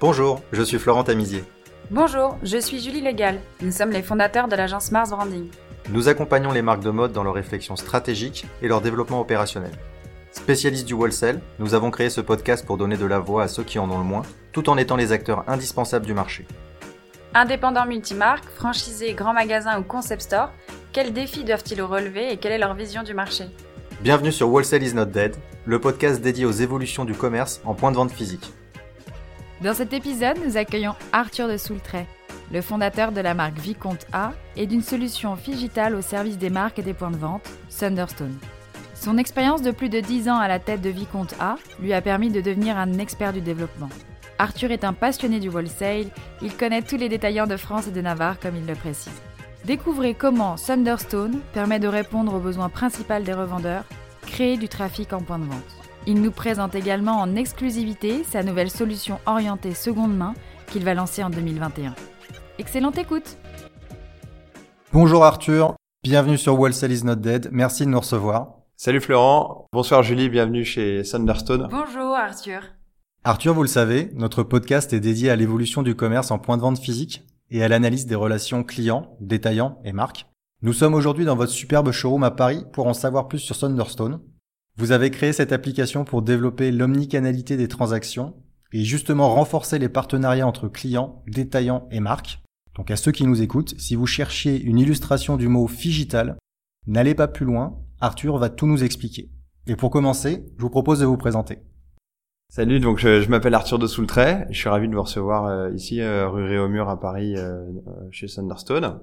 Bonjour, je suis Florent Tamizier. Bonjour, je suis Julie Légal. Nous sommes les fondateurs de l'agence Mars Branding. Nous accompagnons les marques de mode dans leur réflexion stratégique et leur développement opérationnel. Spécialistes du wholesale, nous avons créé ce podcast pour donner de la voix à ceux qui en ont le moins, tout en étant les acteurs indispensables du marché. Indépendants multimarques, franchisés, grands magasins ou concept stores, quels défis doivent-ils relever et quelle est leur vision du marché? Bienvenue sur Wholesale is not dead, le podcast dédié aux évolutions du commerce en point de vente physique. Dans cet épisode, nous accueillons Arthur de Soultray, le fondateur de la marque Vicomte A et d'une solution digitale au service des marques et des points de vente, Thunderstone. Son expérience de plus de 10 ans à la tête de Vicomte A lui a permis de devenir un expert du développement. Arthur est un passionné du wholesale, il connaît tous les détaillants de France et de Navarre comme il le précise. Découvrez comment Thunderstone permet de répondre aux besoins principaux des revendeurs, créer du trafic en point de vente. Il nous présente également en exclusivité sa nouvelle solution orientée seconde main qu'il va lancer en 2021. Excellente écoute Bonjour Arthur, bienvenue sur Wholesale is not dead, merci de nous recevoir. Salut Florent, bonsoir Julie, bienvenue chez Thunderstone. Bonjour Arthur. Arthur, vous le savez, notre podcast est dédié à l'évolution du commerce en point de vente physique et à l'analyse des relations clients, détaillants et marques. Nous sommes aujourd'hui dans votre superbe showroom à Paris pour en savoir plus sur Thunderstone. Vous avez créé cette application pour développer l'omnicanalité des transactions et justement renforcer les partenariats entre clients, détaillants et marques. Donc à ceux qui nous écoutent, si vous cherchiez une illustration du mot figital, n'allez pas plus loin, Arthur va tout nous expliquer. Et pour commencer, je vous propose de vous présenter. Salut, donc je, m'appelle Arthur de Soultray, je suis ravi de vous recevoir euh, ici euh, rue Réaumur à Paris euh, chez Thunderstone.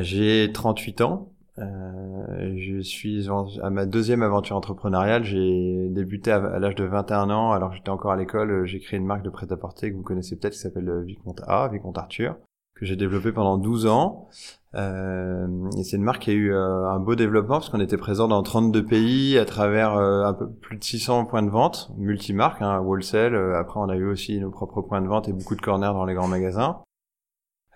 J'ai 38 ans, euh, je suis à ma deuxième aventure entrepreneuriale. J'ai débuté à, l'âge de 21 ans, alors j'étais encore à l'école. J'ai créé une marque de prêt-à-porter que vous connaissez peut-être, qui s'appelle euh, Vicomte A, Vicomte Arthur, que j'ai développé pendant 12 ans. Euh, et c'est une marque qui a eu euh, un beau développement parce qu'on était présent dans 32 pays à travers un peu plus de 600 points de vente, multimarques, hein, wholesale. après, on a eu aussi nos propres points de vente et beaucoup de corners dans les grands magasins.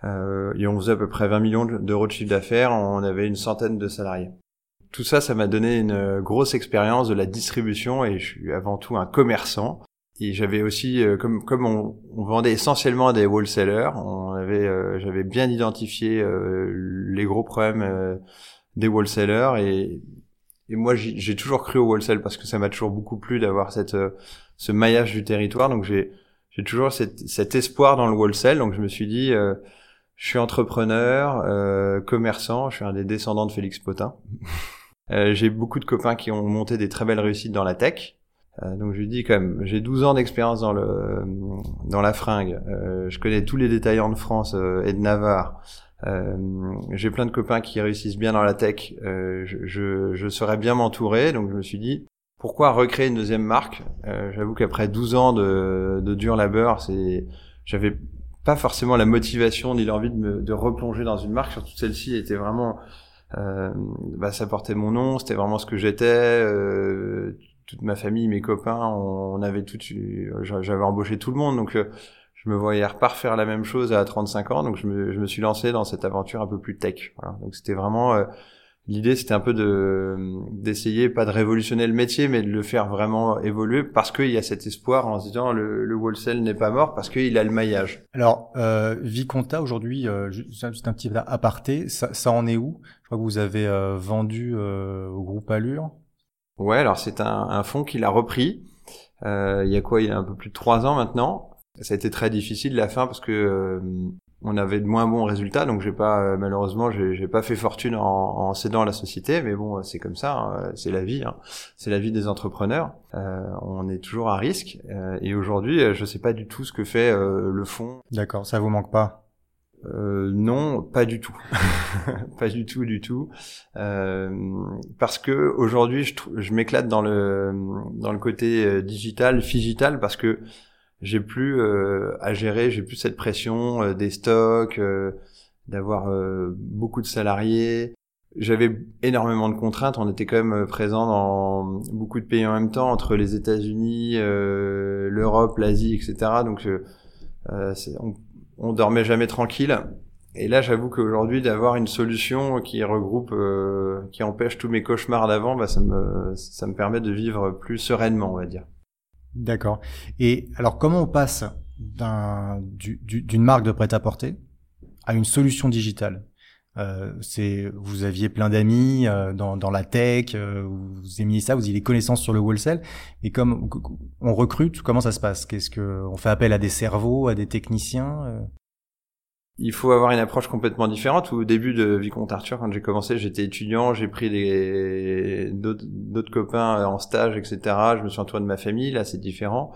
Euh, et on faisait à peu près 20 millions d'euros de chiffre d'affaires, on avait une centaine de salariés. Tout ça, ça m'a donné une grosse expérience de la distribution et je suis avant tout un commerçant. Et j'avais aussi, euh, comme comme on, vendait essentiellement des wholesalers, on avait, euh, j'avais bien identifié euh, les gros problèmes des wholesalers et et moi j'ai toujours cru au wholesale parce que ça m'a toujours beaucoup plu d'avoir cette ce maillage du territoire. Donc j'ai j'ai toujours cet, cet espoir dans le wholesale. Donc je me suis dit je suis entrepreneur, euh, commerçant, je suis un des descendants de Félix Potin. euh, j'ai beaucoup de copains qui ont monté des très belles réussites dans la tech. Euh, donc je lui dis quand même, j'ai 12 ans d'expérience dans le dans la fringue. Euh, je connais tous les détaillants de France euh, et de Navarre. j'ai plein de copains qui réussissent bien dans la tech. je, je, je saurais bien m'entourer. Donc je me suis dit, pourquoi recréer une deuxième marque? J'avoue qu'après 12 ans de, de dur labeur, c'est j'avais pas forcément la motivation ni l'envie de, me, de replonger dans une marque. Surtout celle-ci était vraiment, euh, bah, ça portait mon nom, c'était vraiment ce que j'étais. Euh, toute ma famille, mes copains, on, avait tout, j'avais embauché tout le monde, donc euh, je me voyais reparfaire la même chose à 35 ans, donc je me, je me suis lancé dans cette aventure un peu plus tech. Voilà. Donc c'était vraiment euh, L'idée, c'était un peu de d'essayer, pas de révolutionner le métier, mais de le faire vraiment évoluer, parce qu'il y a cet espoir en se disant le, le wholesale n'est pas mort, parce qu'il a le maillage. Alors, euh, Viconta, aujourd'hui, euh, juste un petit aparté, ça, ça en est où? Je crois que vous avez euh, vendu euh, au groupe Allure. Ouais, alors c'est un, un fonds qu'il a repris. Euh, il y a quoi? Il y a un peu plus de trois ans maintenant. Ça a été très difficile la fin parce que on avait de moins bons résultats, donc j'ai pas euh, malheureusement j'ai pas fait fortune en, en, cédant la société, mais bon c'est comme ça, hein, c'est la vie, hein. c'est la vie des entrepreneurs. Euh, on est toujours à risque euh, et aujourd'hui je sais pas du tout ce que fait le fonds. D'accord, ça vous manque pas? Non, pas du tout, pas du tout du tout, parce que aujourd'hui je, je m'éclate dans le dans le côté digital, digital, parce que j'ai plus euh, à gérer, j'ai plus cette pression euh, des stocks, euh, d'avoir beaucoup de salariés. J'avais énormément de contraintes. On était quand même présent dans beaucoup de pays en même temps, entre les États-Unis, l'Europe, l'Asie, etc. Donc, on, on dormait jamais tranquille. Et là, j'avoue qu'aujourd'hui, d'avoir une solution qui regroupe, qui empêche tous mes cauchemars d'avant, bah, ça me, ça me permet de vivre plus sereinement, on va dire. D'accord. Et alors comment on passe d'une marque de prêt-à-porter à une solution digitale? Euh, c'est vous aviez plein d'amis euh, dans, dans la tech, euh, vous aimiez ça, vous aviez des connaissances sur le wholesale. Et comme on recrute, comment ça se passe? Qu'est-ce que on fait appel à des cerveaux, à des techniciens euh? Il faut avoir une approche complètement différente. Au début de Vicomte Arthur, quand j'ai commencé, j'étais étudiant, j'ai pris des d'autres copains en stage, etc. Je me suis entouré de ma famille. Là, c'est différent.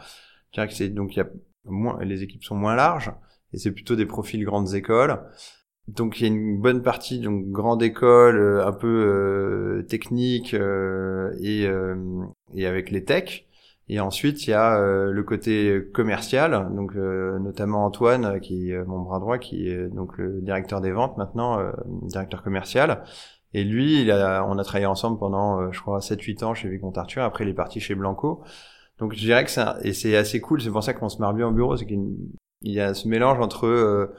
Que c'est donc y a moins, les équipes sont moins larges et c'est plutôt des profils grandes écoles. Donc il y a une bonne partie donc grande école, euh, un peu euh, technique euh, et, et avec les techs. Et ensuite il y a le côté commercial, donc notamment Antoine qui est mon bras droit, qui est donc le directeur des ventes maintenant, directeur commercial. Et lui, il a, on a travaillé ensemble pendant, je crois, 7-8 ans chez Vicomte Arthur. Après, il est parti chez Blanco. Donc, je dirais que c'est, et c'est assez cool. C'est pour ça qu'on se marre bien au bureau. C'est qu'il y a ce mélange entre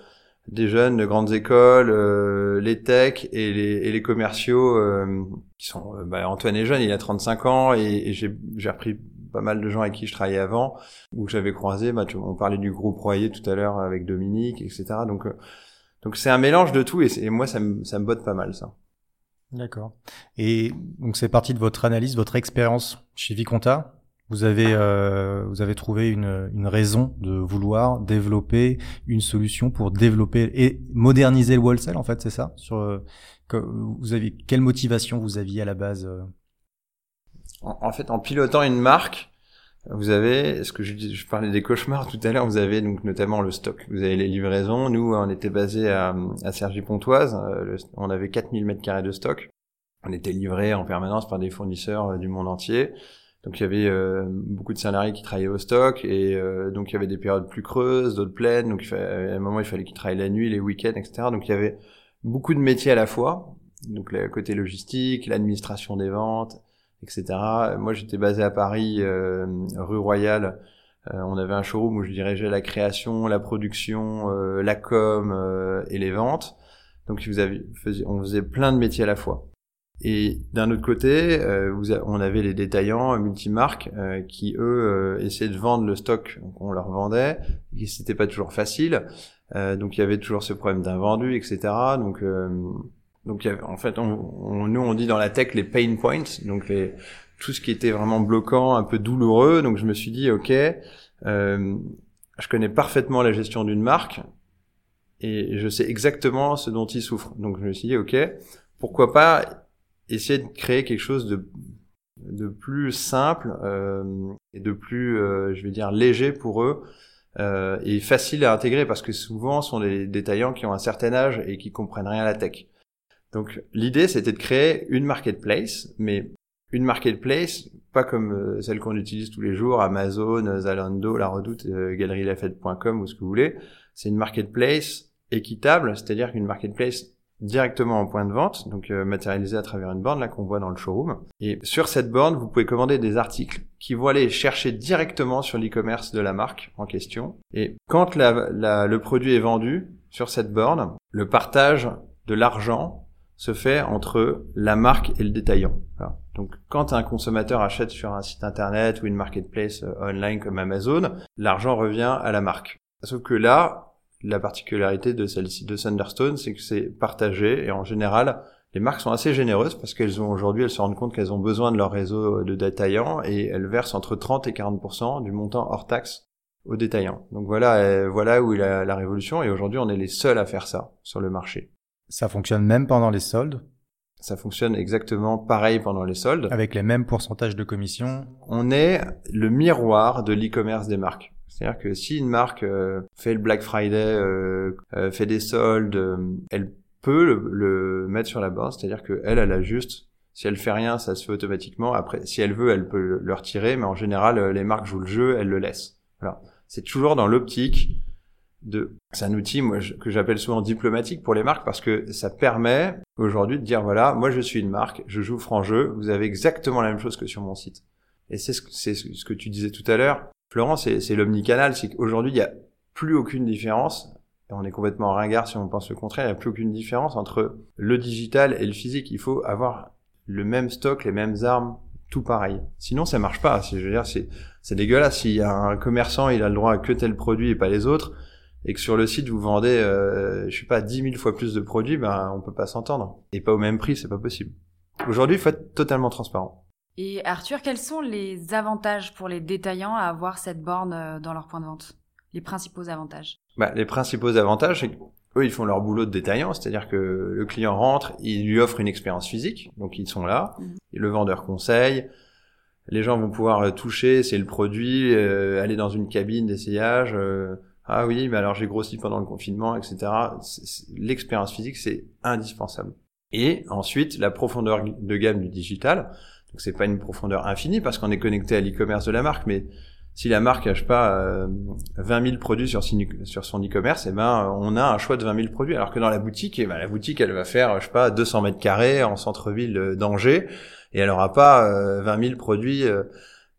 des jeunes de grandes écoles, euh, les techs et les, et les commerciaux euh, qui sont euh, bah, Antoine est jeune, il a 35 ans et, et j'ai repris pas mal de gens avec qui je travaillais avant où j'avais croisé. Bah, on parlait du groupe Royer tout à l'heure avec Dominique, etc. Donc donc c'est un mélange de tout et, et moi ça me ça me botte pas mal ça. D'accord. Et donc c'est parti de votre analyse, votre expérience chez Viconta vous avez, euh, vous avez trouvé une, une raison de vouloir développer une solution pour développer et moderniser le wholesale, en fait, c'est ça? Sur, euh, vous avez, Quelle motivation vous aviez à la base euh? en, fait, en pilotant une marque, vous avez, ce que je, je parlais des cauchemars tout à l'heure, vous avez donc notamment le stock. Vous avez les livraisons. Nous, on était basé à, à Cergy-Pontoise. Euh, on avait 4000 mètres carrés de stock. On était livré en permanence par des fournisseurs du monde entier. Donc il y avait euh, beaucoup de salariés qui travaillaient au stock et euh, donc il y avait des périodes plus creuses, d'autres pleines. Donc à un moment il fallait qu'ils travaillent la nuit, les week-ends, etc. Donc il y avait beaucoup de métiers à la fois. Donc le côté logistique, l'administration des ventes, etc. Moi j'étais basé à Paris, euh, rue Royale. on avait un showroom où je dirigeais la création, la production, la com et les ventes. Donc vous on faisait plein de métiers à la fois. Et d'un autre côté, euh, on avait les détaillants multimarques euh, qui eux euh, essayaient de vendre le stock qu'on leur vendait, et c'était pas toujours facile. Euh, donc il y avait toujours ce problème d'invendu, etc. Donc donc en fait, on, nous on dit dans la tech les pain points, donc les, tout ce qui était vraiment bloquant, un peu douloureux. Donc je me suis dit ok, je connais parfaitement la gestion d'une marque et je sais exactement ce dont il souffre. Donc je me suis dit ok, pourquoi pas essayer de créer quelque chose de de plus simple euh, et de plus, euh, je vais dire, léger pour eux euh, et facile à intégrer parce que souvent ce sont des détaillants qui ont un certain âge et qui comprennent rien à la tech. Donc l'idée c'était de créer une marketplace, mais une marketplace pas comme euh, celle qu'on utilise tous les jours, Amazon, Zalando, La Redoute, euh, galerielafette.com ou ce que vous voulez. C'est une marketplace équitable, c'est-à-dire qu'une marketplace directement en point de vente, donc euh, matérialisé à travers une borne là qu'on voit dans le showroom. Et sur cette borne, vous pouvez commander des articles qui vont aller chercher directement sur l'e-commerce de la marque en question. Et quand le produit est vendu sur cette borne, le partage de l'argent se fait entre la marque et le détaillant. Donc quand un consommateur achète sur un site internet ou une marketplace euh, online comme Amazon, l'argent revient à la marque. Sauf que là, la particularité de celle-ci de Thunderstone, c'est que c'est partagé et en général, les marques sont assez généreuses parce qu'elles ont aujourd'hui, elles se rendent compte qu'elles ont besoin de leur réseau de détaillants et elles versent entre 30 et 40 du montant hors taxe aux détaillants. Donc voilà, euh, voilà où est la, la révolution et aujourd'hui, on est les seuls à faire ça sur le marché. Ça fonctionne même pendant les soldes ça fonctionne exactement pareil pendant les soldes. Avec les mêmes pourcentages de commission. On est le miroir de l'e-commerce des marques. C'est-à-dire que si une marque euh, fait le Black Friday, euh, euh, fait des soldes, elle peut le, mettre sur la borne. C'est-à-dire qu'elle, elle a juste, si elle fait rien, ça se fait automatiquement. Après, si elle veut, elle peut le retirer, mais en général, les marques jouent le jeu, elles le laissent. Voilà. C'est toujours dans l'optique de. C'est un outil, moi, que j'appelle souvent diplomatique pour les marques parce que ça permet aujourd'hui de dire voilà, moi je suis une marque, je joue franc jeu, vous avez exactement la même chose que sur mon site. Et c'est ce, que tu disais tout à l'heure. Florent, c'est l'omnicanal, c'est qu'aujourd'hui, il n'y a plus aucune différence, on est complètement ringard si on pense le contraire, il n'y a plus aucune différence entre le digital et le physique. Il faut avoir le même stock, les mêmes armes, tout pareil. Sinon, ça marche pas. Je veux dire, c'est dégueulasse. Si un commerçant, il a le droit à que tel produit et pas les autres, et que sur le site vous vendez, euh, je sais pas, 10 000 fois plus de produits, ben on peut pas s'entendre. Et pas au même prix, c'est pas possible. Aujourd'hui, il faut être totalement transparent. Et Arthur, quels sont les avantages pour les détaillants à avoir cette borne euh, dans leur point de vente? Les principaux avantages? Bah, Les principaux avantages, c'est eux, ils font leur boulot de détaillant, c'est-à-dire que le client rentre, il lui offre une expérience physique, donc ils sont là, mhm. le vendeur conseille, les gens vont pouvoir euh, toucher, c'est le produit, euh, aller dans une cabine d'essayage, ah oui, mais alors j'ai grossi pendant le confinement, etc. L'expérience physique, c'est indispensable. Et ensuite, la profondeur de gamme du digital. Donc c'est pas une profondeur infinie parce qu'on est connecté à l'e-commerce de la marque, mais si la marque n'a pas euh, 20 000 produits sur, son e-commerce, eh ben on a un choix de 20 000 produits. Alors que dans la boutique, eh ben, la boutique elle va faire je sais pas 200 mètres carrés en centre-ville d'Angers et elle aura pas euh, 20 000 produits euh,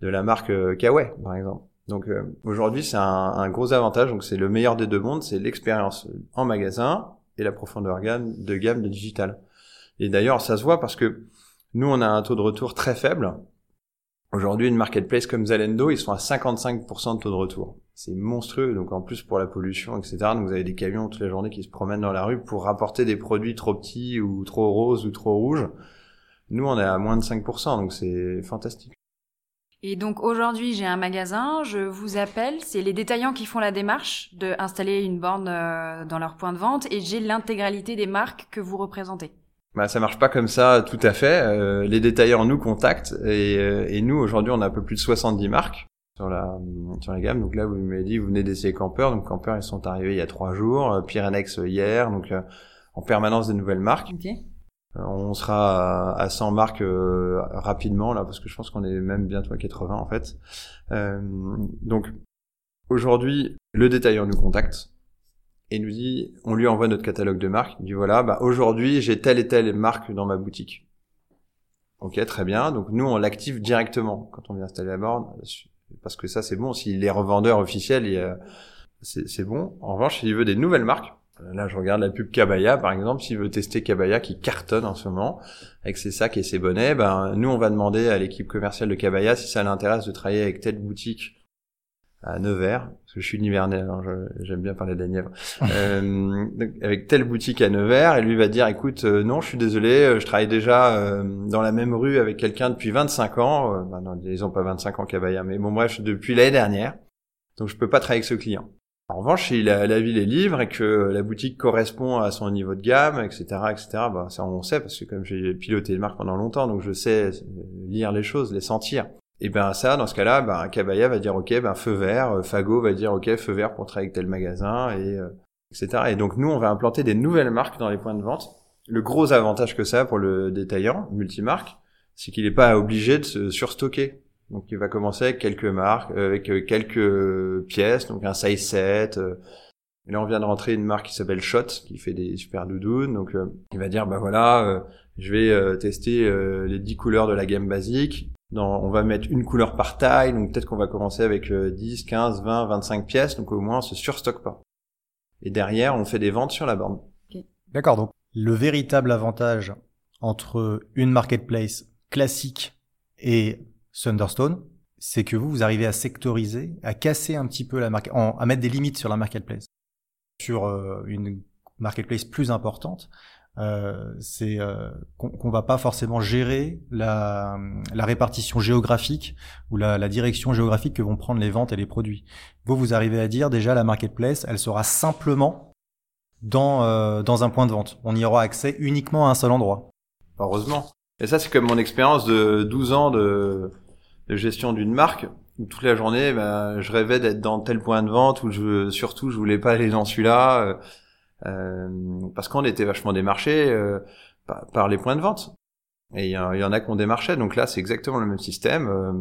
de la marque euh, Kawaii par exemple. Donc euh, aujourd'hui c'est un, un, gros avantage. Donc c'est le meilleur des deux mondes, c'est l'expérience en magasin et la profondeur de gamme de digital. Et d'ailleurs, ça se voit parce que nous, on a un taux de retour très faible. Aujourd'hui, une marketplace comme Zalendo, ils sont à 55% de taux de retour. C'est monstrueux. Donc, en plus, pour la pollution, etc. Donc, vous avez des camions toute la journée qui se promènent dans la rue pour rapporter des produits trop petits ou trop roses ou trop rouges. Nous, on est à moins de 5%. Donc, c'est fantastique. Et donc aujourd'hui, j'ai un magasin, je vous appelle, c'est les détaillants qui font la démarche de installer une borne euh, dans leur point de vente et j'ai l'intégralité des marques que vous représentez. Bah, ça marche pas comme ça tout à fait. Euh, les détaillants nous contactent et, euh, et nous aujourd'hui on a un peu plus de 70 marques sur la sur la gamme. Donc là vous m'avez dit vous venez d'essayer Camper, donc Camper ils sont arrivés il y a trois jours, Pyrenex hier, donc en permanence des nouvelles marques. On sera à, 100 marques rapidement là parce que je pense qu'on est même bientôt à 80 en fait. donc aujourd'hui le détaillant nous contacte et nous dit, on lui envoie notre catalogue de marques, il dit voilà, bah aujourd'hui j'ai telle et telle marque dans ma boutique. Ok, très bien. Donc nous on l'active directement quand on vient installer la borne, parce que ça c'est bon. S'il est revendeur officiel, c'est bon. En revanche, s'il veut des nouvelles marques, là je regarde la pub Kabaya par exemple, s'il veut tester Kabaya qui cartonne en ce moment avec ses sacs et ses bonnets, ben nous on va demander à l'équipe commerciale de Kabaya si ça l'intéresse de travailler avec telle boutique à Nevers, parce que je suis nivernais, alors j'aime bien parler de la Nièvre, euh, avec telle boutique à Nevers, et lui va dire, écoute, euh, non, je suis désolé, euh, je travaille déjà euh, dans la même rue avec quelqu'un depuis 25 ans, bah non, ils ont pas 25 ans Cabaya, mais bon bref, depuis l'année dernière, donc je peux pas travailler avec ce client. En revanche, si la, la, ville est libre et que la boutique correspond à son niveau de gamme, etc., etc., bah, ça on sait parce que comme j'ai piloté une marque pendant longtemps, donc je sais lire les choses, les sentir. Et ben ça, dans ce cas-là, ben Kabaya va dire ok, ben feu vert, euh, Fago va dire ok, feu vert pour travailler avec tel magasin et euh, etc. Et donc nous, on va implanter des nouvelles marques dans les points de vente. Le gros avantage que ça a pour le détaillant multimarque, c'est qu'il n'est pas obligé de se surstocker. Donc il va commencer avec quelques marques, euh, avec quelques pièces, donc un size 7. et là, on vient de rentrer une marque qui s'appelle Shot, qui fait des super doudounes. Donc il va dire ben voilà, je vais tester les 10 couleurs de la gamme basique on va mettre une couleur par taille, donc peut-être qu'on va commencer avec 10, 15, 20, 25 pièces, donc au moins on se surstocke pas. Et derrière, on fait des ventes sur la borne. D'accord, donc le véritable avantage entre une marketplace classique et Thunderstone, c'est que vous, vous arrivez à sectoriser, à casser un petit peu la marque, à mettre des limites sur la marketplace. Sur euh, une marketplace plus importante, euh, c'est euh, qu'on va pas forcément gérer la, la répartition géographique ou la, la, direction géographique que vont prendre les ventes et les produits. Vous, vous arrivez à dire déjà la marketplace, elle sera simplement dans, euh, dans un point de vente. On y aura accès uniquement à un seul endroit. Heureusement. Et ça, c'est comme mon expérience de 12 ans de, de gestion d'une marque où toute la journée, ben, je rêvais d'être dans tel point de vente où je, surtout, je voulais pas aller dans celui-là. Euh, euh, parce qu'on était vachement démarché euh, par, les points de vente. Et il y, en a qui ont démarché, donc là c'est exactement le même système. Euh,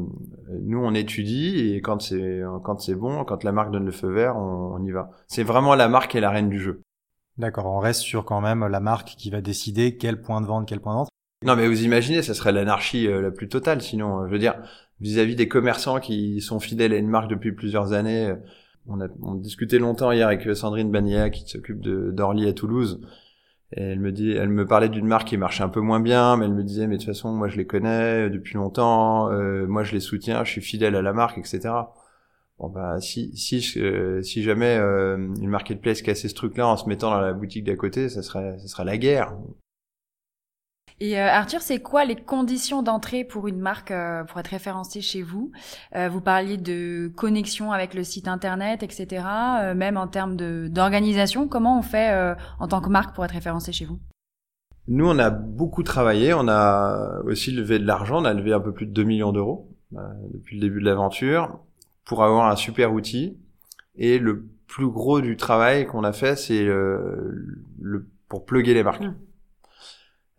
nous on étudie et quand c'est quand c'est bon, quand la marque donne le feu vert, on, y va. C'est vraiment la marque qui est la reine du jeu. D'accord, on reste sur quand même la marque qui va décider quel point de vente, quel point de vente. Non mais vous imaginez, ça serait l'anarchie la plus totale. Sinon, je veux dire, vis-à-vis -vis des commerçants qui sont fidèles à une marque depuis plusieurs années, on a on discutait longtemps hier avec Sandrine Bania qui s'occupe d'Orly à Toulouse. Et elle me dit, elle me parlait d'une marque qui marchait un peu moins bien, mais elle me disait, mais de toute façon, moi je les connais depuis longtemps, euh, moi je les soutiens, je suis fidèle à la marque, etc. Bon bah si si euh, si jamais euh, une marketplace cassait ce truc-là en se mettant dans la boutique d'à côté, ça serait ça serait la guerre. Et euh, Arthur, c'est quoi les conditions d'entrée pour une marque euh, pour être référencée chez vous? Euh, Vous parliez de connexion avec le site internet, etc. même en termes d'organisation, comment on fait en tant que marque pour être référencé chez vous? Nous, on a beaucoup travaillé. On a aussi levé de l'argent. On a levé un peu plus de 2 millions d'euros depuis le début de l'aventure pour avoir un super outil. Et le plus gros du travail qu'on a fait, c'est le, pour plugger les marques. Mmh.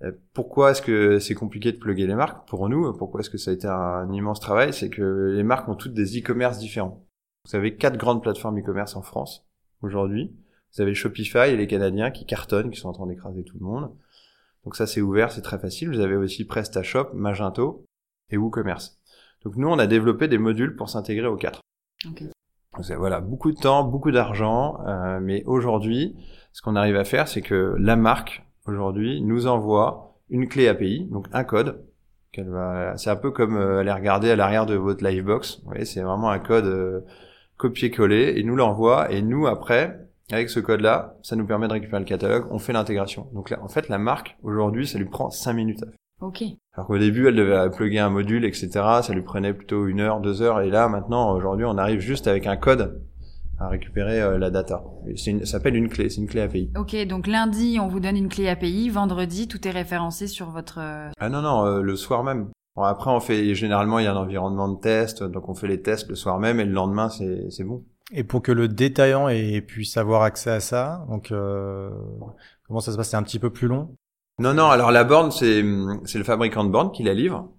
Euh, pourquoi est-ce que c'est compliqué de plugger les marques? Pour nous Pourquoi est-ce que ça a été un immense travail? C'est que les marques ont toutes des e-commerce différents. Vous avez quatre grandes plateformes e-commerce en France aujourd'hui. Vous avez Shopify et les Canadiens qui cartonnent, qui sont en train d'écraser tout le monde. Donc ça c'est ouvert, c'est très facile. Vous avez aussi PrestaShop, Magento et WooCommerce. Donc nous on a développé des modules pour s'intégrer aux quatre. Okay. voilà, beaucoup de temps, beaucoup d'argent, euh, mais aujourd'hui, ce qu'on arrive à faire, c'est que la marque aujourd'hui nous envoie une clé API, donc un code qu'elle va. C'est un peu comme euh, aller regarder à l'arrière de votre Livebox. Vous voyez, c'est vraiment un code euh, copier-coller et nous l'envoie et nous après. Avec ce code-là, ça nous permet de récupérer le catalogue, on fait l'intégration. Donc là, en fait, la marque, aujourd'hui, ça lui prend 5 minutes à faire. Ok. Alors qu'au début, elle devait plugger un module, etc. Ça lui prenait plutôt une heure, deux heures. Et là, maintenant, aujourd'hui, on arrive juste avec un code à récupérer euh, la data. ça s'appelle une clé, c'est une clé API. Ok, donc lundi on vous donne une clé API, vendredi tout est référencé sur votre. Euh, ah non non, euh, le soir même. Bon, après on fait généralement il y a un environnement de test, donc on fait les tests le soir même et le lendemain c'est c'est bon. Et pour que le détaillant ait, puisse avoir accès à ça, donc comment ça se passe? C'est un petit peu plus long? Non non, alors la borne c'est c'est le fabricant de borne qui la livre.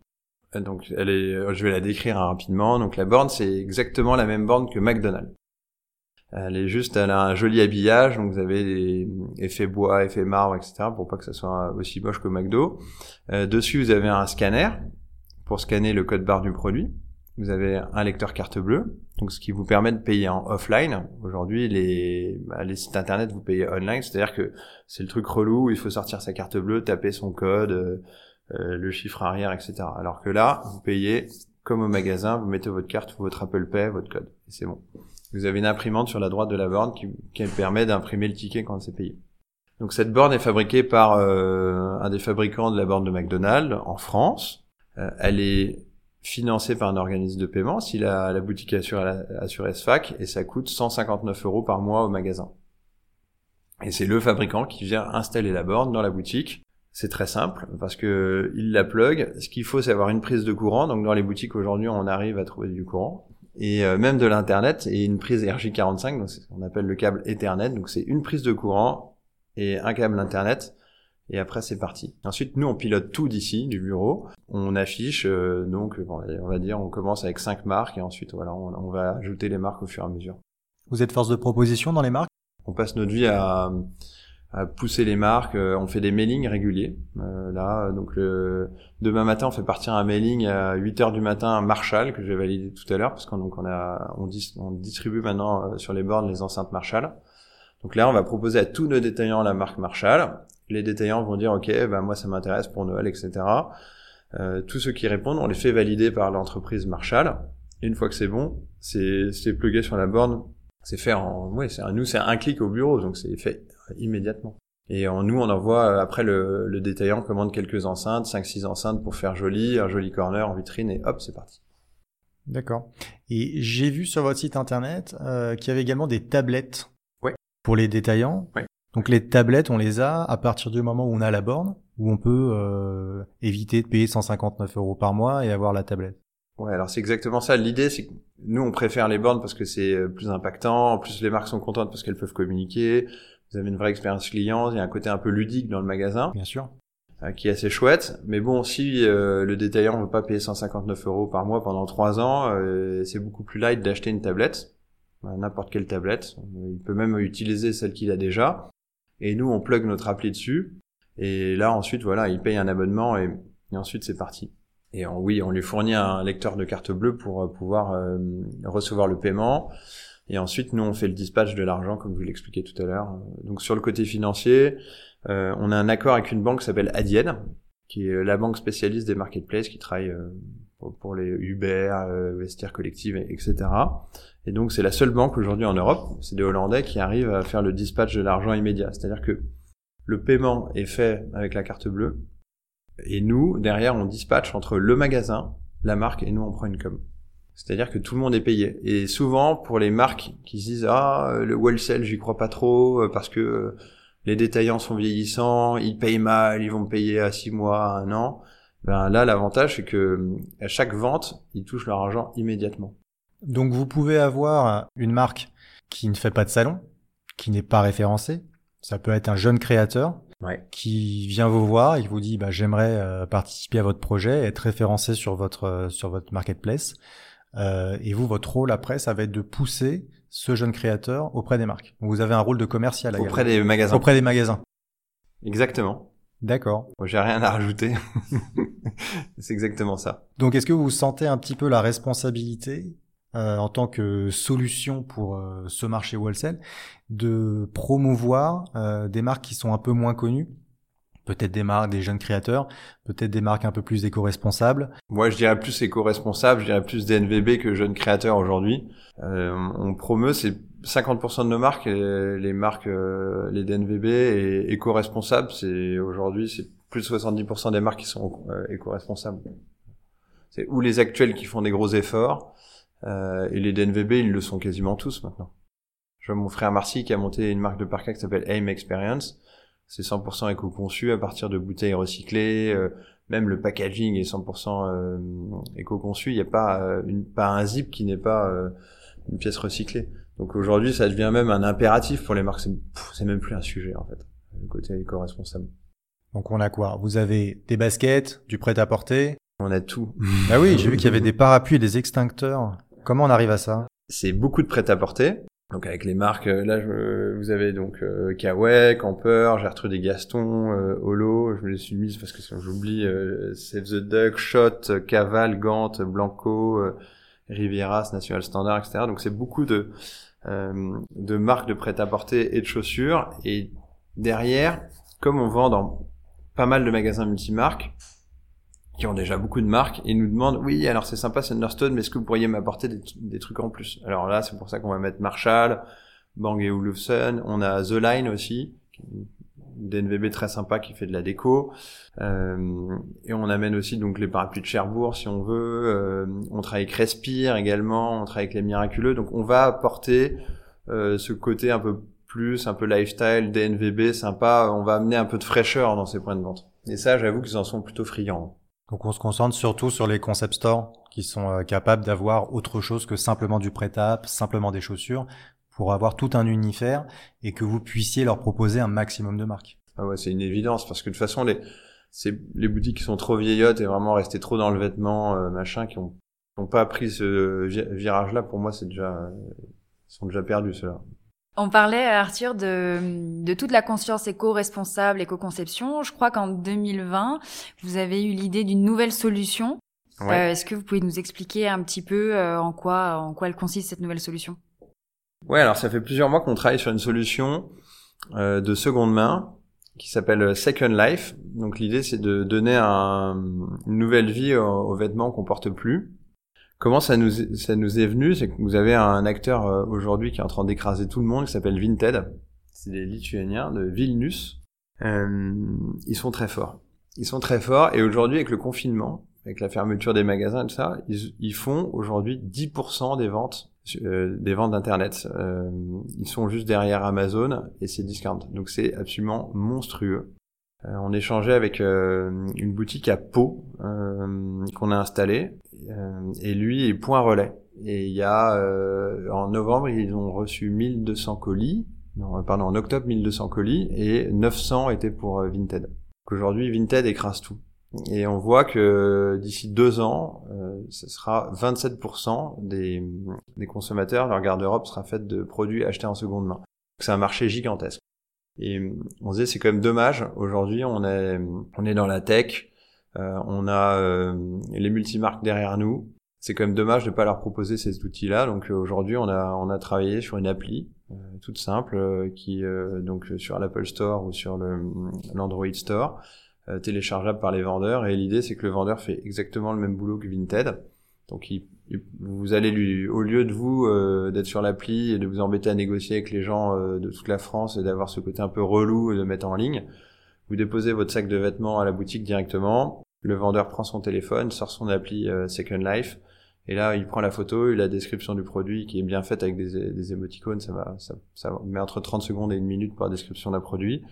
Donc elle est, je vais la décrire rapidement. Donc la borne c'est exactement la même borne que McDonald's. Elle est juste, elle a un joli habillage, donc vous avez des effets bois, effets marbre, etc. pour pas que ça soit aussi moche que McDo. Euh, dessus, vous avez un scanner pour scanner le code barre du produit. Vous avez un lecteur carte bleue, donc ce qui vous permet de payer en offline. Aujourd'hui, les, bah, les sites internet vous payez online, c'est-à-dire que c'est le truc relou où il faut sortir sa carte bleue, taper son code, euh, euh, le chiffre arrière, etc. Alors que là, vous payez comme au magasin, vous mettez votre carte, votre Apple Pay, votre code, et c'est bon. Vous avez une imprimante sur la droite de la borne qui, permet d'imprimer le ticket quand c'est payé. Donc cette borne est fabriquée par euh, un des fabricants de la borne de McDonald's en France. Euh, elle est financée par un organisme de paiement si la, boutique assure, assure SFAC et ça coûte 159 euros par mois au magasin. Et c'est le fabricant qui vient installer la borne dans la boutique. C'est très simple parce que il la plug. Ce qu'il faut, c'est avoir une prise de courant. Donc dans les boutiques aujourd'hui, on arrive à trouver du courant et euh, même de l'internet et une prise RJ45 donc c'est ce qu'on appelle le câble Ethernet donc c'est une prise de courant et un câble internet et après c'est parti. Ensuite nous on pilote tout d'ici du bureau, on affiche euh, donc on va dire on commence avec cinq marques et ensuite voilà on, on, va ajouter les marques au fur et à mesure. Vous êtes force de proposition dans les marques? On passe notre vie à à pousser les marques. Euh, on fait des mailings réguliers. Euh, là, donc le, demain matin, on fait partir un mailing à 8 heures du matin à Marshall que je vais valider tout à l'heure parce qu'on donc on a on, distribue maintenant euh, sur les bornes les enceintes Marshall. Donc là, on va proposer à tous nos détaillants la marque Marshall. Les détaillants vont dire OK, ben moi ça m'intéresse pour Noël, etc. Euh, tous ceux qui répondent, on les fait valider par l'entreprise Marshall. Une fois que c'est bon, c'est c'est plugué sur la borne. C'est fait en, ouais, c'est nous c'est un clic au bureau, donc c'est fait immédiatement. Et en, nous, on envoie, euh, après le, le détaillant commande quelques enceintes, 5-6 enceintes pour faire joli, un joli corner en vitrine et hop, c'est parti. D'accord. Et j'ai vu sur votre site internet euh, qu'il y avait également des tablettes ouais. pour les détaillants. Ouais. Donc les tablettes, on les a à partir du moment où on a la borne, où on peut euh, éviter de payer 159 euros par mois et avoir la tablette. Ouais, alors c'est exactement ça. L'idée, c'est que nous, on préfère les bornes parce que c'est euh, plus impactant. En plus, les marques sont contentes parce qu'elles peuvent communiquer vous avez une vraie expérience client, il y a un côté un peu ludique dans le magasin. Bien sûr. Euh, qui est assez chouette. Mais bon, si euh, le détaillant ne veut pas payer 159 euros par mois pendant trois ans, euh, c'est beaucoup plus light d'acheter une tablette, n'importe quelle tablette. Il peut même utiliser celle qu'il a déjà. Et nous, on plug notre appli dessus. Et là, ensuite, voilà, il paye un abonnement et, ensuite c'est parti. Et oui, on lui fournit un lecteur de carte bleue pour pouvoir recevoir le paiement Et ensuite, nous, on fait le dispatch de l'argent, comme je vous l'expliquais tout à l'heure. Donc, sur le côté financier, euh, on a un accord avec une banque qui s'appelle Adyen, qui est la banque spécialiste des marketplaces, qui travaille euh, pour, les Uber, euh, Vestiaire Collective, etc. Et donc, c'est la seule banque aujourd'hui en Europe, c'est des Hollandais qui arrivent à faire le dispatch de l'argent immédiat. C'est-à-dire que le paiement est fait avec la carte bleue, et nous, derrière, on dispatche entre le magasin, la marque, et nous, on prend une com. C'est-à-dire que tout le monde est payé. Et souvent, pour les marques qui se disent ah le wholesale, j'y crois pas trop euh, parce que euh, les détaillants sont vieillissants, ils payent mal, ils vont me payer à six mois, à un an. Ben là, l'avantage c'est que euh, à chaque vente, ils touchent leur argent immédiatement. Donc vous pouvez avoir une marque qui ne fait pas de salon, qui n'est pas référencée. Ça peut être un jeune créateur qui vient vous voir et qui vous dit bah, j'aimerais participer à votre projet, être référencé sur votre sur votre marketplace. Euh, et vous, votre rôle après, ça va être de pousser ce jeune créateur auprès des marques. Vous avez un rôle de commercial. Auprès des magasins. Auprès des magasins. Exactement. D'accord. J'ai rien à rajouter. c'est exactement ça. Donc, est-ce que vous sentez un petit peu la responsabilité euh, en tant que solution pour euh, ce marché wholesale de promouvoir euh, des marques qui sont un peu moins connues? Peut-être des marques, des jeunes créateurs, peut-être des marques un peu plus éco-responsables. Moi, je dirais plus éco-responsable, je dirais plus DNVB que jeunes créateurs aujourd'hui. Euh, on promeut, c'est 50% de nos marques, les, marques, euh, les DNVB et éco-responsables, c'est aujourd'hui, c'est plus de 70% des marques qui sont euh, éco-responsables. C'est ou les actuels qui font des gros efforts, euh, et les DNVB, ils le sont quasiment tous maintenant. Je vois mon frère Marcy qui a monté une marque de parka qui s'appelle AIM Experience c'est 100% éco-conçu à partir de bouteilles recyclées. Euh, même le packaging est 100% euh, éco-conçu. Il n'y a pas euh, une, pas un zip qui n'est pas une pièce recyclée. Donc aujourd'hui, ça devient même un impératif pour les marques. C'est même plus un sujet en fait, le côté éco-responsable. Donc on a quoi? Vous avez des baskets, du prêt-à-porter? On a tout. Ah oui, j'ai vu qu'il y avait des parapluies et des extincteurs. Comment on arrive à ça? C'est beaucoup de prêt-à-porter. Donc avec les marques, euh, là je, vous avez donc euh, Kawaii, Camper, Gertrude et Gaston, euh, Holo, je me les suis mis parce que j'oublie euh, Save the Duck, Shot, Caval, Gant, Blanco, euh, Rivieras, National Standard, etc. Donc c'est beaucoup de de marques de prêt-à-porter et de chaussures. Et derrière, comme on vend dans pas mal de magasins multimarques, qui ont déjà beaucoup de marques et nous demandent oui alors c'est sympa Thunderstone mais est-ce que vous pourriez m'apporter des, trucs en plus? Alors là c'est pour ça qu'on va mettre Marshall Bang et Olufsen. On a The Line aussi DNVB très sympa qui fait de la déco. Euh, et on amène aussi donc les parapluies de Cherbourg si on veut. Euh, on travaille avec Respire également on travaille avec les Miraculeux. Donc on va apporter euh, ce côté un peu plus un peu lifestyle DNVB sympa. On va amener un peu de fraîcheur dans ces points de vente. Et ça j'avoue qu'ils en sont plutôt friands donc on se concentre surtout sur les concept stores qui sont euh, capables d'avoir autre chose que simplement du prêt-à-porter, simplement des chaussures, pour avoir tout un univers et que vous puissiez leur proposer un maximum de marques. Ah ouais, c'est une évidence parce que de toute façon les c'est les boutiques qui sont trop vieillottes et vraiment restées trop dans le vêtement euh, machin qui ont, ont pas pris ce virage là pour moi c'est déjà sont déjà perdus ceux-là. On parlait, Arthur, de, de toute la conscience éco-responsable, éco-conception. Je crois qu'en 2020, vous avez eu l'idée d'une nouvelle solution. Euh, Est-ce que vous pouvez nous expliquer un petit peu euh, en quoi en quoi elle consiste cette nouvelle solution? Ouais, alors ça fait plusieurs mois qu'on travaille sur une solution euh, de seconde main qui s'appelle Second Life. Donc l'idée c'est de donner un, une nouvelle vie aux vêtements qu'on porte plus. Comment ça nous, ça nous est venu C'est que vous avez un acteur euh, aujourd'hui qui est en train d'écraser tout le monde, qui s'appelle Vinted. C'est des Lituaniens de Vilnius. Euh, ils sont très forts. Ils sont très forts. Et aujourd'hui, avec le confinement, avec la fermeture des magasins et tout ça, ils, ils font aujourd'hui 10% des ventes euh, des ventes d'internet. Euh, ils sont juste derrière Amazon et c'est discount. Donc c'est absolument monstrueux. Euh, on échangeait avec euh, une boutique à Pau qu'on a installée euh, et lui est point relais. Et il y a euh, en novembre ils ont reçu 1200 colis, non pardon en octobre 1200 colis et 900 étaient pour euh, Vinted. Aujourd'hui Vinted écrase tout. Et on voit que d'ici deux ans, euh, ce sera 27% des, des consommateurs, leur garde-robe sera faite de produits achetés en seconde main. C'est un marché gigantesque. Et on se disait c'est quand même dommage. Aujourd'hui, on est on est dans la tech, euh, on a euh, les multimarques derrière nous. c'est quand même dommage de pas leur proposer ces outils-là. Donc aujourd'hui, on a on a travaillé sur une appli toute simple qui donc sur l'Apple Store ou sur le l'Android Store téléchargeable par les vendeurs. Et l'idée, c'est que le vendeur fait exactement le même boulot que Vinted. Donc il vous allez lui, au lieu de vous euh, d'être sur l'appli et de vous embêter à négocier avec les gens euh, de toute la France et d'avoir ce côté un peu relou de mettre en ligne, vous déposez votre sac de vêtements à la boutique directement. Le vendeur prend son téléphone, sort son appli euh, Second Life, et là il prend la photo la description du produit qui est bien faite avec des, émoticônes. Ça va, ça, met entre 30 secondes et une minute la description d'un produit.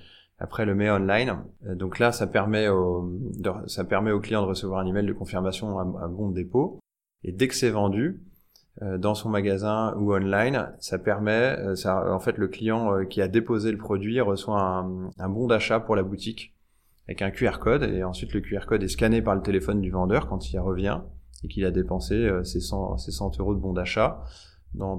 Après, le met online. Donc là, ça permet au, ça permet au client de recevoir un email de confirmation à, à bon dépôt. Et dès que c'est vendu euh, dans son magasin ou online, ça permet, euh, ça, en fait, le client euh, qui a déposé le produit reçoit un, un bon d'achat pour la boutique avec un QR code et ensuite le QR code est scanné par le téléphone du vendeur quand il revient et qu'il a dépensé ses 100, ses 100 euros de bon d'achat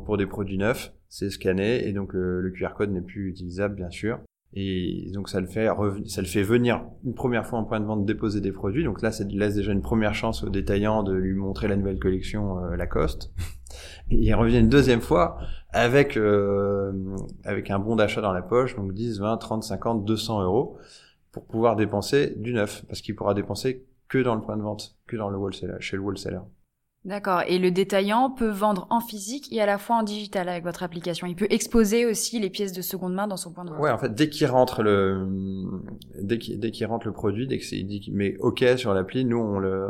pour des produits neufs, c'est scanné et donc le, le QR code n'est plus utilisable bien sûr et donc ça le fait ça le fait venir une première fois en point de vente déposer des produits. Donc là, ça laisse déjà une première chance au détaillant de lui montrer la nouvelle collection euh, Lacoste. Il revient une deuxième fois avec euh, avec un bon d'achat dans la poche, donc 10, 20, 30, 50, 200 euros pour pouvoir dépenser du neuf, parce qu'il pourra dépenser que dans le point de vente, que dans le wholesaler, chez le wholesaler. D'accord. Et le détaillant peut vendre en physique et à la fois en digital avec votre application. Il peut exposer aussi les pièces de seconde main dans son point de vente. Ouais, en fait, dès qu'il rentre le, dès qu'il, dès qu'il rentre le produit, dès que c'est dit qu'il met OK sur l'appli, nous on le,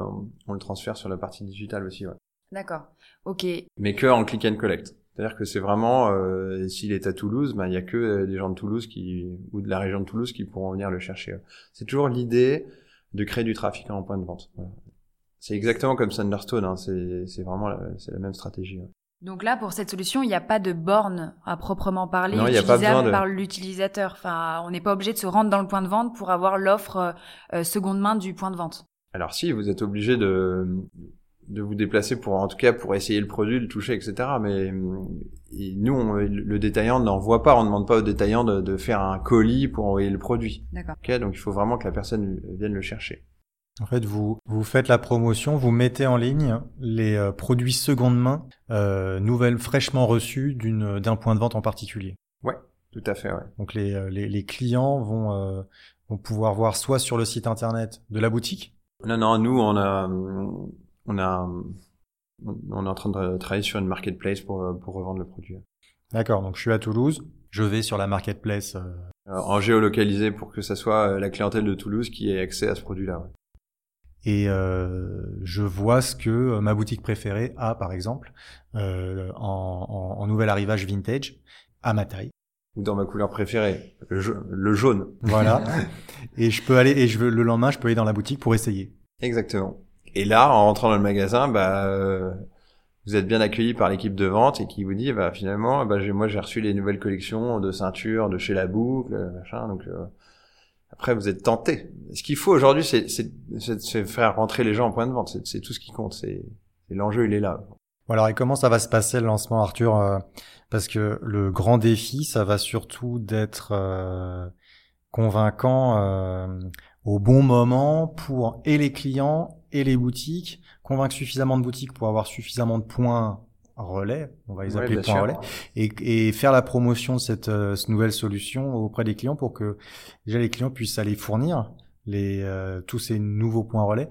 on le transfère sur la partie digitale aussi. Ouais. D'accord. Ok. Mais que en click and collect. C'est-à-dire que c'est vraiment, euh, s'il est à Toulouse, ben il y a que euh, des gens de Toulouse qui ou de la région de Toulouse qui pourront venir le chercher. C'est toujours l'idée de créer du trafic en point de vente. Voilà. C'est exactement comme Thunderstone, hein. c'est vraiment la, la même stratégie. Donc là, pour cette solution, il n'y a pas de borne à proprement parler non, utilisable par l'utilisateur. Enfin, on n'est pas obligé de se rendre dans le point de vente pour avoir l'offre euh, seconde main du point de vente. Alors si, vous êtes obligé de de vous déplacer pour en tout cas pour essayer le produit, le toucher, etc. Mais nous, on, le détaillant n'envoie pas, on ne demande pas au détaillant de, de, faire un colis pour envoyer le produit. D'accord. Okay, donc il faut vraiment que la personne vienne le chercher. En fait, vous vous faites la promotion, vous mettez en ligne les euh, produits seconde main, euh, nouvelles fraîchement reçus d'une d'un point de vente en particulier. Ouais, tout à fait. Ouais. Donc les, euh, les, les clients vont euh, vont pouvoir voir soit sur le site internet de la boutique. Non non, nous on a on a on est en train de travailler sur une marketplace pour pour revendre le produit. D'accord. Donc je suis à Toulouse, je vais sur la marketplace. en géolocalisé pour que ça soit la clientèle de Toulouse qui ait accès à ce produit-là. Ouais et euh, je vois ce que euh, ma boutique préférée a, par exemple, euh, en, en, en, nouvel arrivage vintage, à ma taille. Ou dans ma couleur préférée, le, jaune. Voilà. et je peux aller, et je veux, le lendemain, je peux aller dans la boutique pour essayer. Exactement. Et là, en rentrant dans le magasin, bah, euh, vous êtes bien accueilli par l'équipe de vente et qui vous dit, bah, finalement, bah, moi, j'ai reçu les nouvelles collections de ceintures de chez La Boucle, machin, donc, euh, après, vous êtes tenté. Ce qu'il faut aujourd'hui, c'est faire rentrer les gens en point de vente. C'est tout ce qui compte. C'est l'enjeu, il est là. alors, et comment ça va se passer le lancement, Arthur euh, Parce que le grand défi, ça va surtout d'être euh, convaincant euh, au bon moment pour et les clients et les boutiques, convaincre suffisamment de boutiques pour avoir suffisamment de points relais, on va les appeler points relais, et, et, faire la promotion de cette, euh, cette, nouvelle solution auprès des clients pour que déjà les clients puissent aller fournir les, euh, tous ces nouveaux points relais.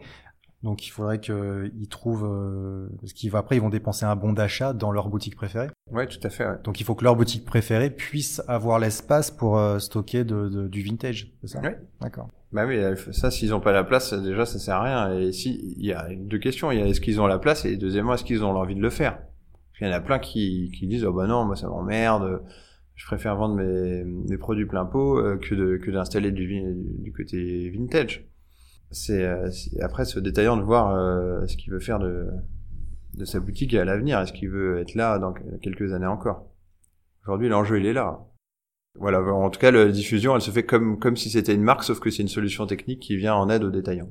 Donc il faudrait qu'ils trouvent, euh, parce qu'ils après ils vont dépenser un bon d'achat dans leur boutique préférée. Ouais, tout à fait. Ouais. Donc il faut que leur boutique préférée puisse avoir l'espace pour stocker de, de, du vintage, c'est ça? Oui. D'accord. Bah oui, ça, s'ils n'ont pas la place, déjà, ça sert à rien. Et si, il y a deux questions. Il y a est-ce qu'ils ont la place? Et deuxièmement, est-ce qu'ils ont l'envie de le faire? Il y en a plein qui, qui disent, oh bah non, moi ça m'emmerde, je préfère vendre mes, mes produits plein pot euh, que de que d'installer du, du côté vintage. C'est euh, après ce détaillant de voir euh, ce qu'il veut faire de de sa boutique à l'avenir. Est-ce qu'il veut être là dans quelques années encore? Aujourd'hui, l'enjeu il est là. Voilà. En tout cas, la diffusion, elle se fait comme comme si c'était une marque, sauf que c'est une solution technique qui vient en aide aux détaillants.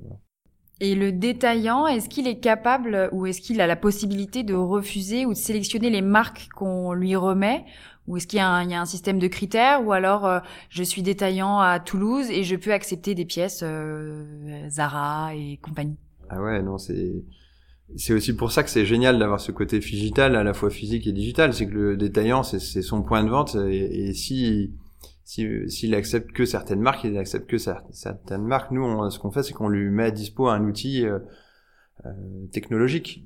Et le détaillant, est-ce qu'il est capable ou est-ce qu'il a la possibilité de refuser ou de sélectionner les marques qu'on lui remet? Ou est-ce qu'il y, a un système de critères? Ou alors euh, je suis détaillant à Toulouse et je peux accepter des pièces euh, Zara et compagnie? Ah ouais, non, c'est c'est aussi pour ça que c'est génial d'avoir ce côté digital, à la fois physique et digital. C'est que le détaillant, c'est son point de vente. Et, si s'il accepte que certaines marques, il accepte que certaines marques. Nous, ce qu'on fait, c'est qu'on lui met à dispo un outil euh, euh, technologique.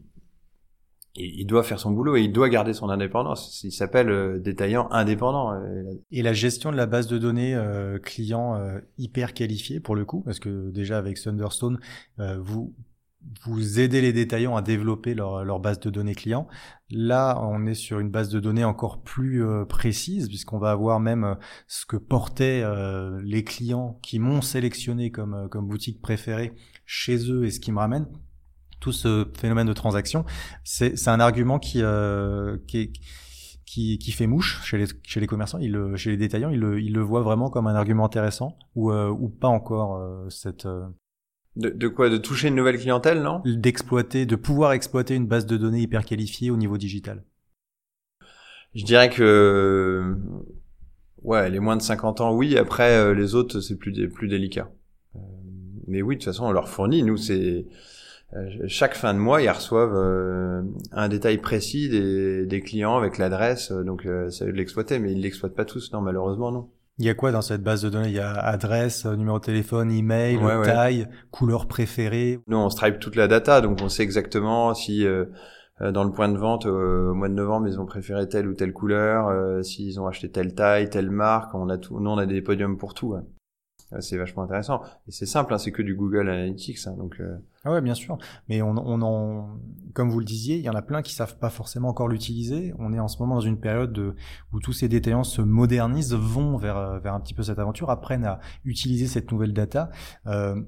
il doit faire son boulot et il doit garder son indépendance. Il s'appelle euh, détaillant indépendant. Et la gestion de la base de données client hyper qualifiée pour le coup, parce que déjà avec Thunderstone, vous vous aidez les détaillants à développer leur, leur, base de données client. Là, on est sur une base de données encore plus euh, précise, puisqu'on va avoir même euh, ce que portaient euh, les clients qui m'ont sélectionné comme, comme boutique préférée chez eux et ce qui me ramène. Tout ce phénomène de transaction, c'est un argument qui, qui, qui, qui, fait mouche chez les, chez les commerçants, il, chez les détaillants, ils le, ils le voient vraiment comme un argument intéressant ou, ou pas encore cette, de, de, quoi? De toucher une nouvelle clientèle, non? D'exploiter, de pouvoir exploiter une base de données hyper qualifiée au niveau digital. Je dirais que ouais, les moins de 50 ans, oui. Après, euh, les autres, c'est plus plus délicat. Euh, mais oui, de toute façon, on leur fournit. Nous, c'est euh, chaque fin de mois, ils reçoivent un détail précis des, des clients avec l'adresse. donc, ça de l'exploiter, mais ils l'exploitent pas tous. Non, malheureusement, non. Il y a quoi dans cette base de données? Il y a adresse, euh, numéro de téléphone, email, taille, couleur préférée? Nous, on stripe toute la data, donc on sait exactement si euh, euh, dans le point de vente au mois de novembre ils ont préféré telle ou telle couleur, s'ils ont acheté telle taille, telle marque. On a tout. Nous, on a des podiums pour tout. C'est vachement intéressant. Et c'est simple, hein, c'est que du Google Analytics. Hein, donc, euh... Ah ouais, bien sûr. Mais on, on en, comme vous le disiez, il y en a plein qui savent pas forcément encore l'utiliser. On est en ce moment dans une période de, où tous ces détaillants se modernisent, vont vers, vers un petit peu cette aventure, apprennent à utiliser cette nouvelle data. Euh,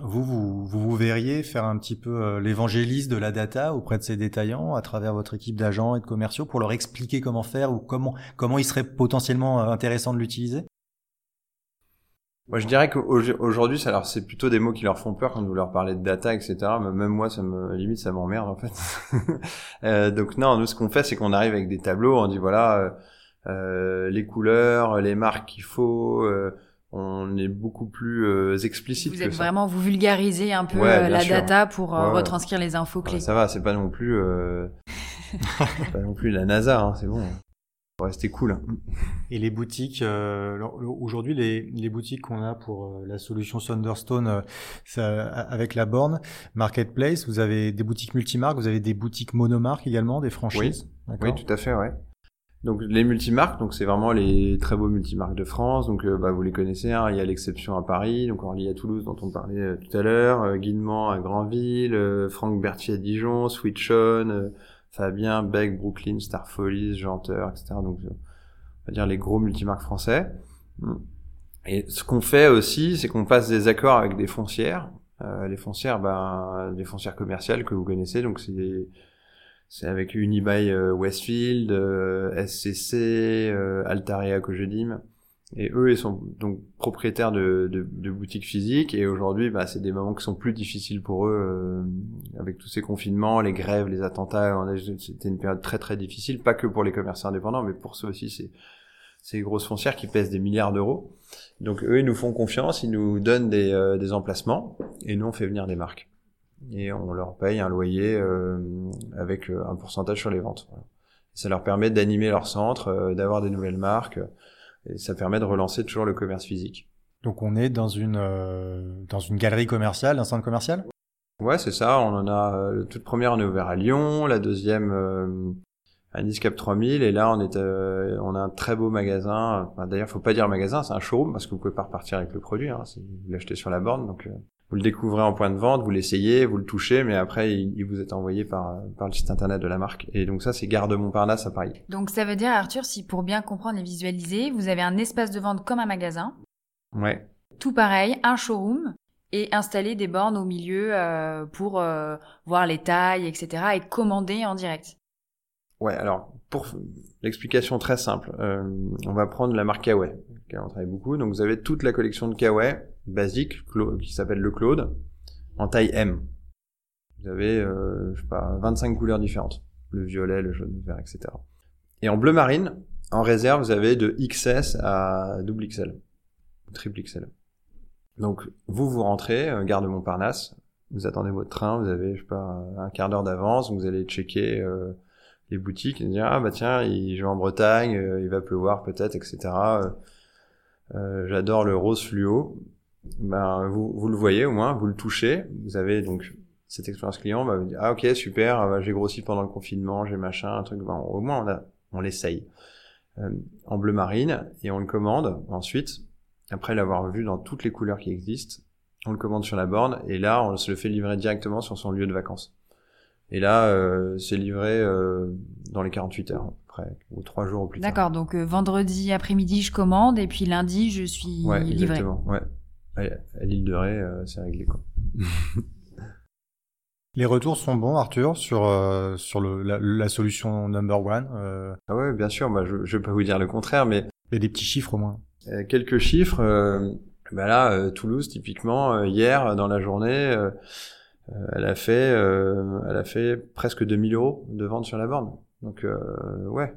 vous, vous, vous, vous, verriez faire un petit peu euh, l'évangéliste de la data auprès de ces détaillants à travers votre équipe d'agents et de commerciaux pour leur expliquer comment faire ou comment, comment il serait potentiellement euh, intéressant de l'utiliser? Moi, je dirais qu'aujourd'hui, ça alors c'est plutôt des mots qui leur font peur quand vous leur parlez de data, etc. Même moi, ça me limite, ça m'emmerde en fait. euh, donc non, nous, ce qu'on fait, c'est qu'on arrive avec des tableaux, on dit voilà euh, euh les couleurs, les marques qu'il faut. Euh, on est beaucoup plus euh, explicite. Vous êtes vraiment, vous vulgarisez un peu la data pour retranscrire les infos clés. ça va, c'est pas non plus, pas non plus la NASA, hein, c'est bon. Ouais, c'était cool. Et les boutiques, euh, aujourd'hui, les, les, boutiques qu'on a pour euh, la solution Thunderstone euh, ça, avec la borne Marketplace, vous avez des boutiques multimarques, vous avez des boutiques monomarques également, des franchises. Oui, oui tout à fait, ouais. Donc les multimarques, donc c'est vraiment les très beaux multimarques de France. Donc bah, vous les connaissez, hein, il y a l'exception à Paris, donc Orly à Toulouse dont on parlait tout à l'heure, Guinement à Granville, Franck Berthier à Dijon, Switchon. Fabien, Beck, Brooklyn, Starfolies, Janteur, etc. Donc, euh, on va dire les gros multimarques français. Et ce qu'on fait aussi, c'est qu'on passe des accords avec des foncières. Euh, les foncières, ben, des foncières commerciales que vous connaissez. Donc, c'est c'est avec Unibail euh, Westfield, SCC, Altaria Cogedim. Et eux, ils sont donc propriétaires de, de, de boutiques physiques. Et aujourd'hui, bah, c'est des moments qui sont plus difficiles pour eux, euh, avec tous ces confinements, les grèves, les attentats. C'était une période très très difficile, pas que pour les commerçants indépendants, mais pour ceux aussi, c'est ces grosses foncières qui pèsent des milliards d'euros. Donc eux, ils nous font confiance, ils nous donnent des, euh, des emplacements, et nous, on fait venir des marques. Et on leur paye un loyer euh, avec euh, un pourcentage sur les ventes. Ça leur permet d'animer leur centre, d'avoir des nouvelles marques. Et ça permet de relancer toujours le commerce physique. Donc on est dans une euh, dans une galerie commerciale, un centre commercial? Ouais, c'est ça. On en a euh, toute première, on est ouvert à Lyon, la deuxième euh, à Niscap 3000, et là on est euh, on a un très beau magasin. Enfin, D'ailleurs, faut pas dire magasin, c'est un showroom parce que vous pouvez pas repartir avec le produit. Hein, vous l'achetez sur la borne, donc vous le découvrez en point de vente, vous l'essayez, vous le touchez, mais après il, vous est envoyé par, par le site internet de la marque. Et donc ça, c'est Gare de Montparnasse à Paris. Donc ça veut dire, Arthur, si pour bien comprendre et visualiser, vous avez un espace de vente comme un magasin. Ouais. Tout pareil, un showroom et installer des bornes au milieu euh, pour euh, voir les tailles, etc. et commander en direct. Ouais, alors pour l'explication très simple, euh, on va prendre la marque Kawaii, on travaille beaucoup. Donc vous avez toute la collection de Kawaii basique qui s'appelle le Claude en taille M. Vous avez, euh, je sais pas, 25 couleurs différentes. Le violet, le jaune, le vert, etc. Et en bleu marine, en réserve, vous avez de XS à double XL, triple XL. Donc vous, vous rentrez, euh, gare de Montparnasse, vous attendez votre train, vous avez un quart d'heure d'avance, vous allez checker euh, les boutiques et dire ah bah tiens il, je vais en Bretagne, euh, il va pleuvoir peut-être etc. Euh, J'adore le rose fluo. Ben vous, vous le voyez au moins, vous le touchez, vous avez donc cette expérience client, bah, vous dites ah ok super, ah, bah, j'ai grossi pendant le confinement, j'ai machin un truc, ben, au moins on on l'essaye. En bleu marine et on le commande ensuite. Après l'avoir vu dans toutes les couleurs qui existent on le commande sur la borne et là on se le fait livrer directement sur son lieu de vacances. Et là euh, c'est livré euh, dans les 48 heures ou trois jours au plus tard. D'accord, donc euh, vendredi après-midi je commande et puis lundi je suis ouais, livré. Exactement, ouais. À l'île de Ré, c'est réglé quoi. Les retours sont bons, Arthur, sur sur le, la, solution number one. Ah ouais, bien sûr. Bah, je, je peux vous dire le contraire, mais il y a des petits chiffres au moins. quelques chiffres. Bah là, euh, Toulouse, typiquement, euh, hier, dans la journée, euh, elle a fait, elle a fait presque 2000 euros de vente sur la borne. Donc, ouais,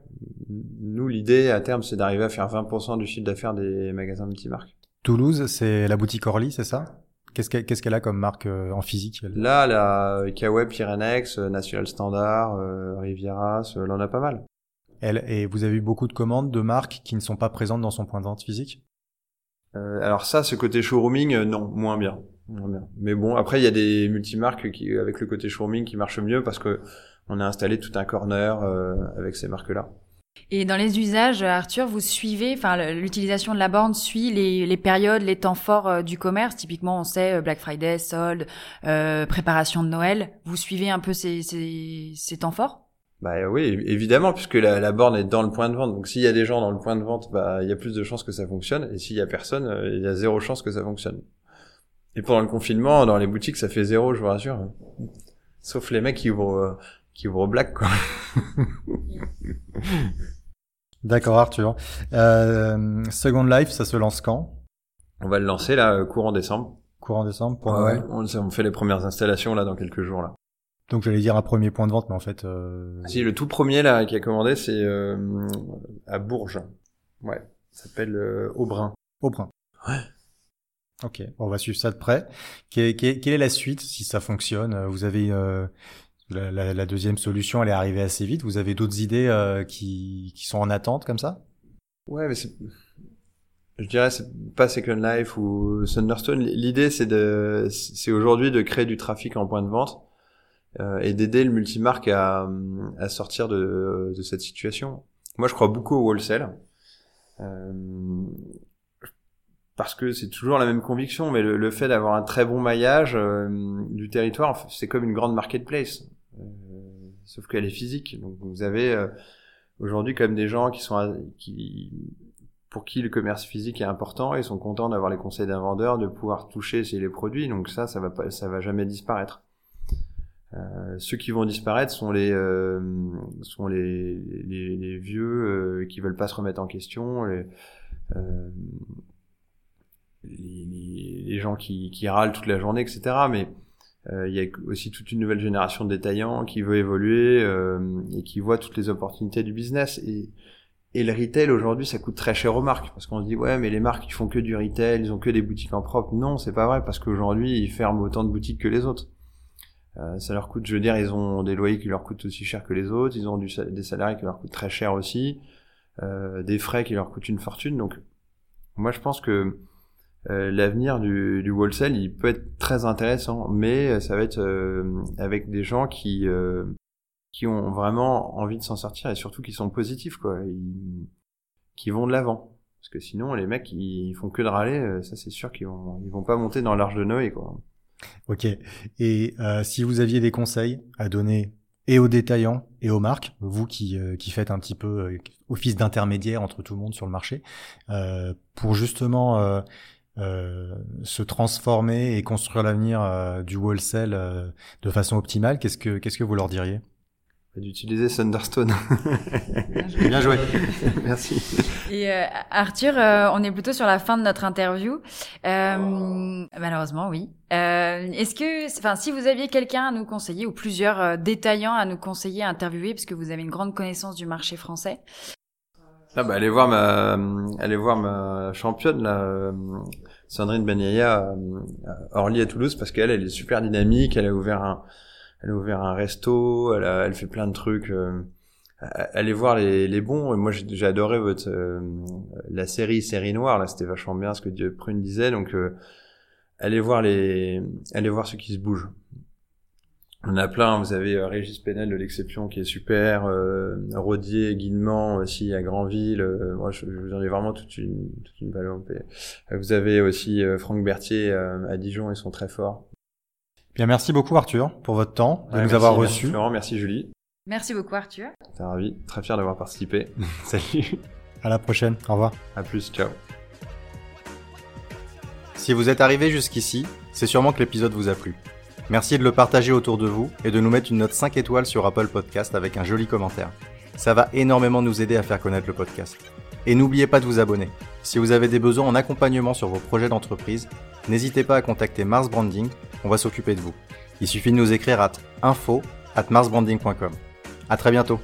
nous, l'idée à terme, c'est d'arriver à faire 20% du chiffre d'affaires des magasins multimarques. Toulouse, c'est la boutique Orly, c'est ça? Qu'est-ce qu'elle a comme marque en physique Là, la Kaweb, Pyrenex, National Standard, Rivieras, là, on a pas mal. Elle, et vous avez eu beaucoup de commandes de marques qui ne sont pas présentes dans son point de vente physique? Euh, alors ça, ce côté showrooming, euh, non, moins bien. Bien. Mais bon, après, il y a des multimarques qui, avec le côté showrooming qui marchent mieux parce que on a installé tout un corner euh, avec ces marques-là. Et dans les usages, Arthur, vous suivez, enfin, l'utilisation de la borne suit les, les périodes, les temps forts du commerce. Typiquement, on sait Black Friday, solde, préparation de Noël. Vous suivez un peu ces, ces, ces temps forts? Bah oui, évidemment, puisque la, la, borne est dans le point de vente. Donc s'il y a des gens dans le point de vente, bah il y a plus de chances que ça fonctionne. Et s'il y a personne, euh, il y a zéro chance que ça fonctionne. Et pendant le confinement, dans les boutiques, ça fait zéro, je vous rassure. Sauf les mecs qui ouvrent, euh, qui ouvrent black, quoi. D'accord, Arthur. Euh, Second Life, ça se lance quand? On va le lancer là, courant décembre. Courant décembre pour ouais, on, on fait les premières installations là dans quelques jours là. Donc j'allais dire un premier point de vente, mais en fait. Euh... Si le tout premier là qui a commandé, c'est euh, à Bourges. Ouais, ça s'appelle euh, Aubrin. Aubrin. Ok, on va suivre ça de près. Quelle, est la suite si ça fonctionne? Vous avez euh, la, deuxième solution, elle est arrivée assez vite. Vous avez d'autres idées euh, qui, sont en attente comme ça? Ouais, mais je dirais c'est pas Second Life ou Thunderstone. L'idée c'est de c'est aujourd'hui de créer du trafic en point de vente euh, et d'aider le multimarque à, à sortir de, de, cette situation. Moi, je crois beaucoup au wholesale. Euh, parce que c'est toujours la même conviction, mais le, le fait d'avoir un très bon maillage euh, du territoire, c'est comme une grande marketplace, euh, sauf qu'elle est physique. Donc vous avez euh, aujourd'hui comme des gens qui sont qui pour qui le commerce physique est important et sont contents d'avoir les conseils d'un vendeur, de pouvoir toucher les produits. Donc ça, ça va pas, ça va jamais disparaître. Euh, ceux qui vont disparaître sont les euh, sont les, les, les vieux euh, qui veulent pas se remettre en question, les, les, gens qui, râlent toute la journée, etc. Mais il y a aussi toute une nouvelle génération de détaillants qui veut évoluer et qui voit toutes les opportunités du business. Et, le retail aujourd'hui, ça coûte très cher aux marques parce qu'on se dit ouais, mais les marques ils font que du retail, ils ont que des boutiques en propre. Non, c'est pas vrai parce qu'aujourd'hui ils ferment autant de boutiques que les autres. Euh, ça leur coûte, je veux dire, ils ont des loyers qui leur coûtent aussi cher que les autres, ils ont des salariés qui leur coûtent très cher aussi, euh, des frais qui leur coûtent une fortune. Donc, moi, je pense que euh, l'avenir du, du wholesale, il peut être très intéressant, mais ça va être euh, avec des gens qui qui ont vraiment envie de s'en sortir et surtout qui sont positifs, quoi, qui vont de l'avant. Parce que sinon, les mecs, ils font que de râler, ça c'est sûr qu'ils vont, ils vont pas monter dans l'arche de Noé, quoi. Ok. Et euh, si vous aviez des conseils à donner et aux détaillants et aux marques, vous qui, euh, qui faites un petit peu euh, office d'intermédiaire entre tout le monde sur le marché, euh, pour justement se transformer et construire l'avenir du wholesale de façon optimale, qu'est-ce que qu'est-ce que vous leur diriez? D'utiliser Thunderstone. Bien joué. Merci. Et euh, Arthur, euh, on est plutôt sur la fin de notre interview. Euh, malheureusement, oui. Euh, est-ce que, enfin, si vous aviez quelqu'un à nous conseiller ou plusieurs détaillants à nous conseiller, à interviewer, parce que vous avez une grande connaissance du marché français, ah bah, allez voir ma, allez voir ma championne là, euh, Sandrine Banyaya à Orly à Toulouse parce qu'elle, elle est super dynamique. Elle a ouvert un, elle a ouvert un resto. Elle, a, elle fait plein de trucs. Euh, allez voir les, les bons. Moi, j'ai adoré votre euh, la série série noire. Là, c'était vachement bien ce que Dieu Prune disait. Donc, allez voir les, allez voir ceux qui se bougent. On a plein, vous avez euh, Régis Penel de l'exception qui est super, euh, Rodier, Guillemant aussi à Granville, euh, moi je, vous en ai vraiment toute une, toute une palopée. Vous avez aussi Franck Berthier à Dijon, ils sont très forts. Bien, merci beaucoup Arthur pour votre temps, de nous avoir reçus. Merci merci Julie. Merci beaucoup Arthur. T'es ravi, très fier d'avoir participé. Salut. À la prochaine, au revoir. À plus, ciao. Si vous êtes arrivé jusqu'ici, c'est sûrement que l'épisode vous a plu. Merci de le partager autour de vous et de nous mettre une note 5 étoiles sur Apple Podcast avec un joli commentaire. Ça va énormément nous aider à faire connaître le podcast. Et n'oubliez pas de vous abonner. Si vous avez des besoins en accompagnement sur vos projets d'entreprise, n'hésitez pas à contacter Mars Branding, on va s'occuper de vous. Il suffit de nous écrire à info at marsbranding.com. À très bientôt.